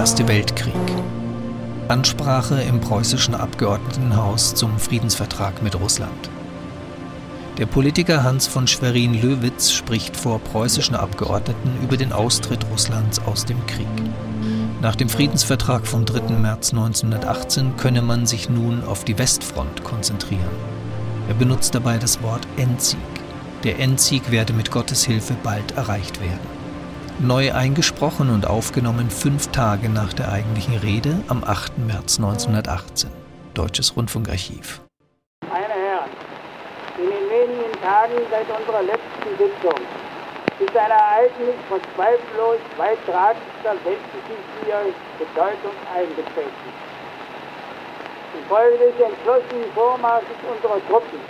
Erste Weltkrieg. Ansprache im preußischen Abgeordnetenhaus zum Friedensvertrag mit Russland. Der Politiker Hans von Schwerin-Löwitz spricht vor preußischen Abgeordneten über den Austritt Russlands aus dem Krieg. Nach dem Friedensvertrag vom 3. März 1918 könne man sich nun auf die Westfront konzentrieren. Er benutzt dabei das Wort Endsieg. Der Endsieg werde mit Gottes Hilfe bald erreicht werden. Neu eingesprochen und aufgenommen fünf Tage nach der eigentlichen Rede am 8. März 1918. Deutsches Rundfunkarchiv. Meine Herren, in den wenigen Tagen seit unserer letzten Sitzung ist ein Ereignis von zweifellos weittragendster weltgeschichtlicher Bedeutung eingetreten. Infolge des entschlossenen Vormarsches unserer Truppen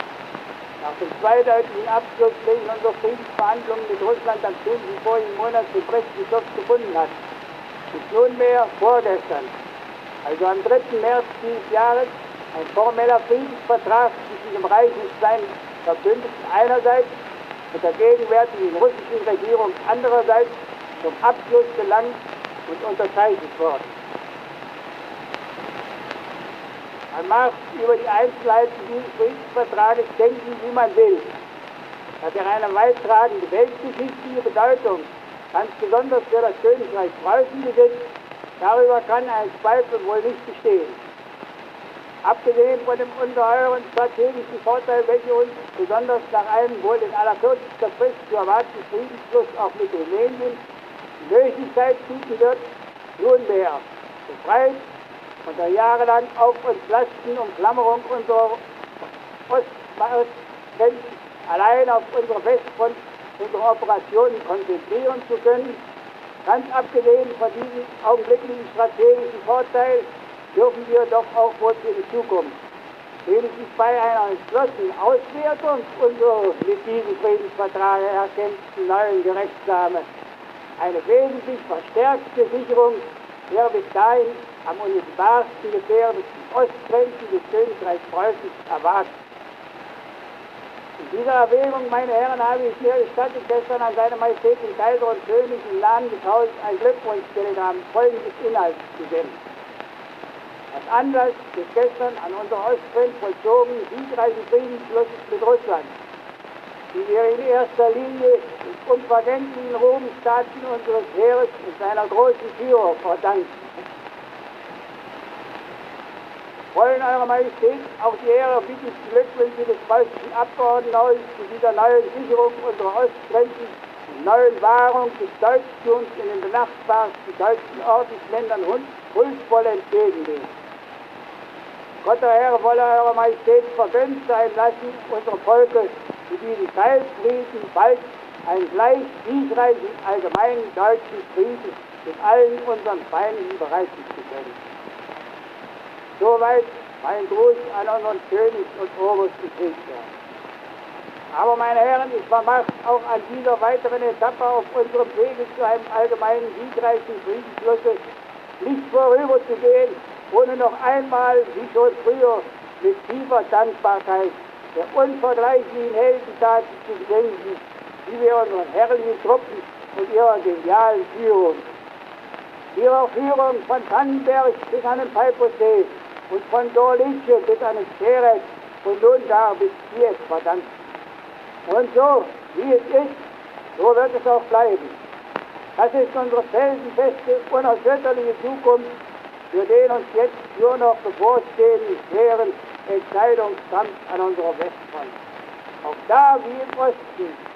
nach dem zweideutigen Abschluss, welchen unsere Friedensverhandlungen mit Russland am 10. vorigen Monat zu Brest-Litovsk gefunden hat, ist nunmehr vorgestern, also am 3. März dieses Jahres, ein formeller Friedensvertrag zwischen dem Reich und seinen Verbündeten einerseits mit der gegenwärtigen russischen Regierung andererseits zum Abschluss gelangt und unterzeichnet worden. Man mag über die Einzelheiten dieses Friedensvertrages denken, wie man will. Dass er eine weittragende weltgeschichtliche Bedeutung, ganz besonders für das Königreich Preußen besitzt, darüber kann ein Zweifel wohl nicht bestehen. Abgesehen von dem ungeheuren strategischen Vorteil, welcher uns besonders nach einem wohl in aller kürzester Frist zu erwartenden Friedensschluss auch mit Rumänien die Möglichkeit bieten wird, nunmehr befreit und der jahrelang auf uns lastenden Umklammerung unserer Ostgrenzen allein auf unsere Westfront unsere Operationen konzentrieren zu können, ganz abgesehen von diesem augenblicklichen strategischen Vorteil, dürfen wir doch auch wohl für die Zukunft wenigstens bei einer entschlossenen Auswertung unserer mit diesem Friedensvertrag erkämpften neuen Gerechtsame eine wesentlich verstärkte Sicherung dahin am unmittelbarsten gefährdeten Ostgrenzen des Königreichs Preußen erwarten. In dieser Erwägung, meine Herren, habe ich mir gestattet, gestern an seine Majestät den Kaiser und König im Namen des Hauses ein Glückwunschtelegramm folgendes Inhalts zu senden als Anlass des gestern an unserer Ostgrenze vollzogenen siegreichen Friedensschlusses mit Russland, die wir in erster Linie den unvergänglichen Ruhmstaten unseres Heeres und seiner großen Führer verdanken. Wollen Eure Majestät auch die ehrerbietigsten Glückwünsche des preußischen Abgeordnetenhauses zu dieser neuen Sicherung unserer Ostgrenzen und neuen Wahrung des Deutschtums in den benachbarten deutschen Ordensländern huldvoll entgegennehmen. Gott der Herr wolle Eure Majestät vergönnt sein lassen, unserem Volke zu diesem Teilfrieden bald einen gleich siegreichen allgemeinen deutschen Frieden mit allen unseren Feinden bereiten zu können. Soweit mein Gruß an unseren König und obersten Kriegsherrn. Aber meine Herren, ich vermag auch an dieser weiteren Etappe auf unserem Wege zu einem allgemeinen siegreichen Friedensschlusse nicht vorüberzugehen, ohne noch einmal, wie schon früher, mit tiefer Dankbarkeit der unvergleichlichen Heldentaten zu gedenken, wir unseren herrlichen Truppen und ihrer genialen Führung, ihrer Führung von Tannenberg bis an den Peipersee und von Dorlice bis an den Ceres und nun da bis Kiew verdanken. Und so, wie es ist, so wird es auch bleiben. Das ist unsere felsenfeste, unerschütterliche Zukunft für den uns jetzt nur noch bevorstehenden schweren Entscheidungskampf an unserer Westfront. Auch da wie im Osten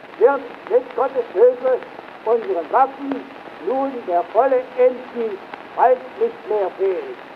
wird mit Gottes Hilfe unseren Waffen nun der volle Enddienst bald nicht mehr fehlen.